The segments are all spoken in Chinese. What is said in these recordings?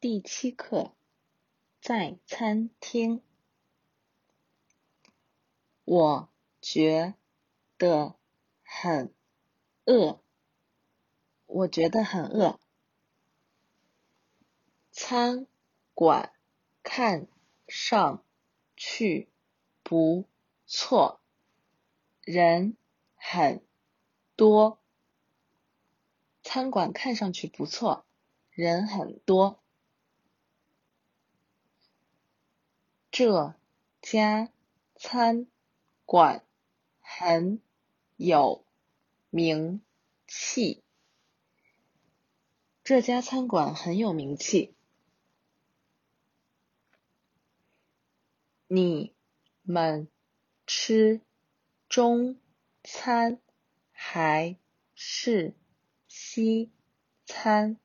第七课，在餐厅。我觉得很饿。我觉得很饿。餐馆看上去不错，人很多。餐馆看上去不错，人很多。这家餐馆很有名气。这家餐馆很有名气。你们吃中餐还是西餐？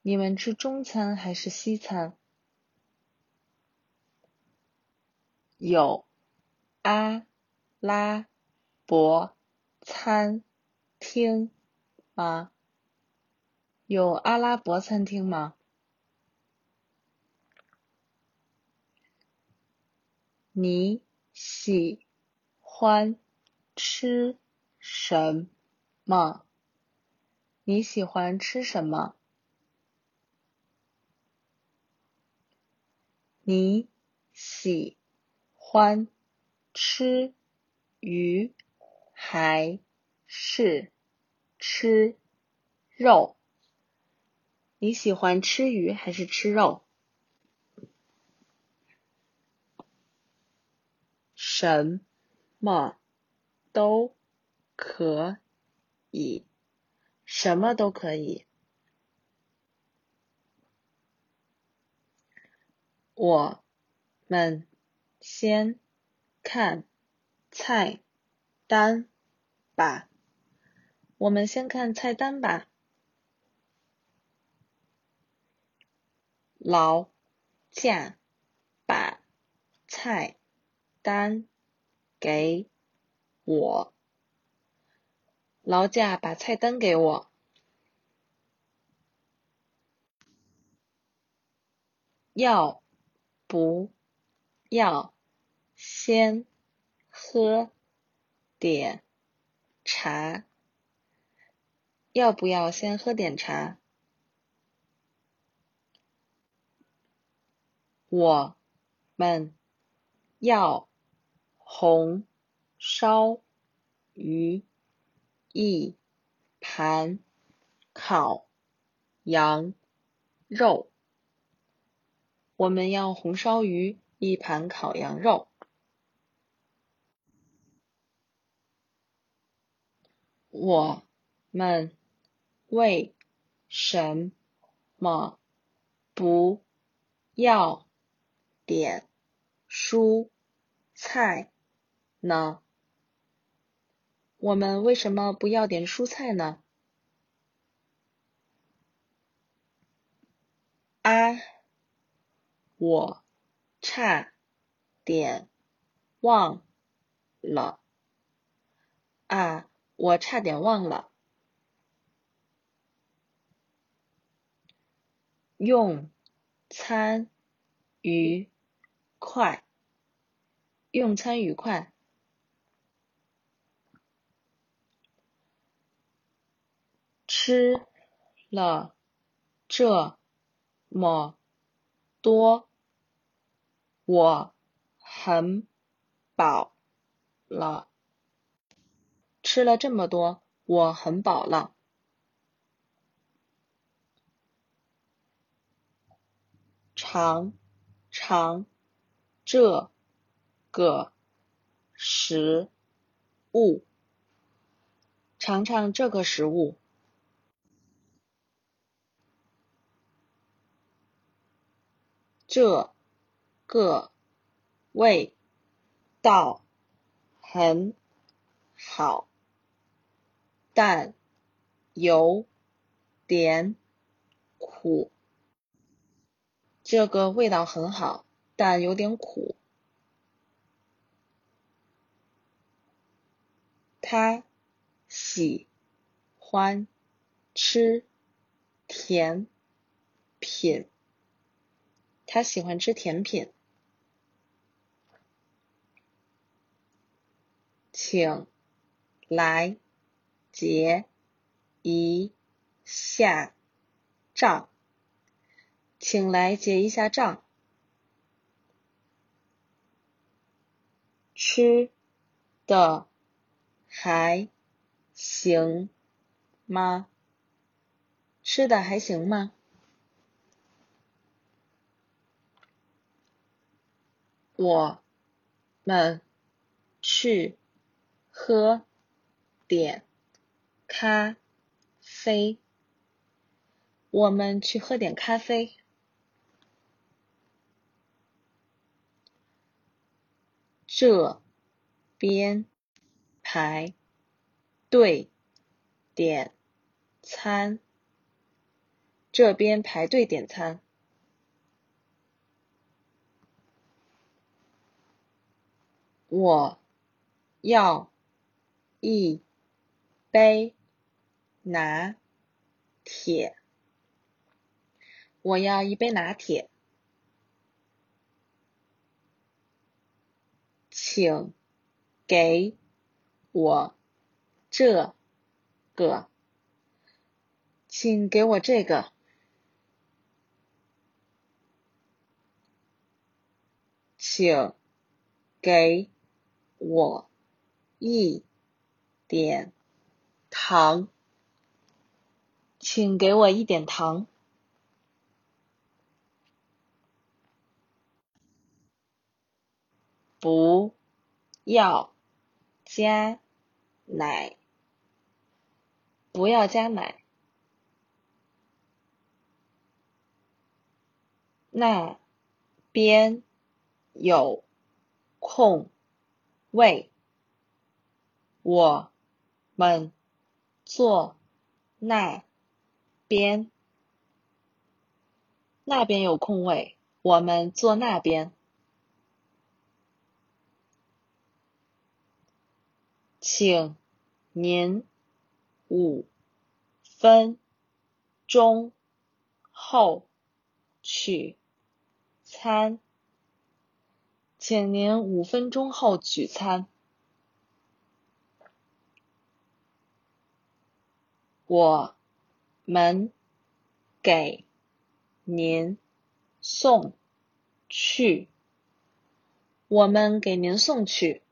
你们吃中餐还是西餐？有阿拉伯餐厅吗？有阿拉伯餐厅吗？你喜欢吃什么？你喜欢吃什么？你喜。欢吃鱼还是吃肉？你喜欢吃鱼还是吃肉？什么都可以，什么都可以。我们。先看菜单吧。我们先看菜单吧。劳驾把菜单给我。劳驾把菜单给我。要不要？先喝点茶，要不要先喝点茶？我们要红烧鱼，一盘烤羊肉。我们要红烧鱼，一盘烤羊肉。我们为什么不要点蔬菜呢？我们为什么不要点蔬菜呢？啊，我差点忘了啊。我差点忘了，用餐愉快，用餐愉快，吃了这么多，我很饱了。吃了这么多，我很饱了。尝尝这个食物，尝尝这个食物，这个味道很好。但有点苦，这个味道很好，但有点苦。他喜欢吃甜品，他喜欢吃甜品。请来结一下账，请来结一下账。吃的还行吗？吃的还行吗？我们去喝点咖啡。我们去喝点咖啡。这边排队点餐。这边排队点餐。我要一杯拿铁。我要一杯拿铁。请给我这个。请给我这个。请给我一点糖。请给我一点糖。不要加奶。不要加奶。那边有空位，我们坐那边。那边有空位，我们坐那边。请您五分钟后取餐。请您五分钟后取餐。我们给您送去。我们给您送去。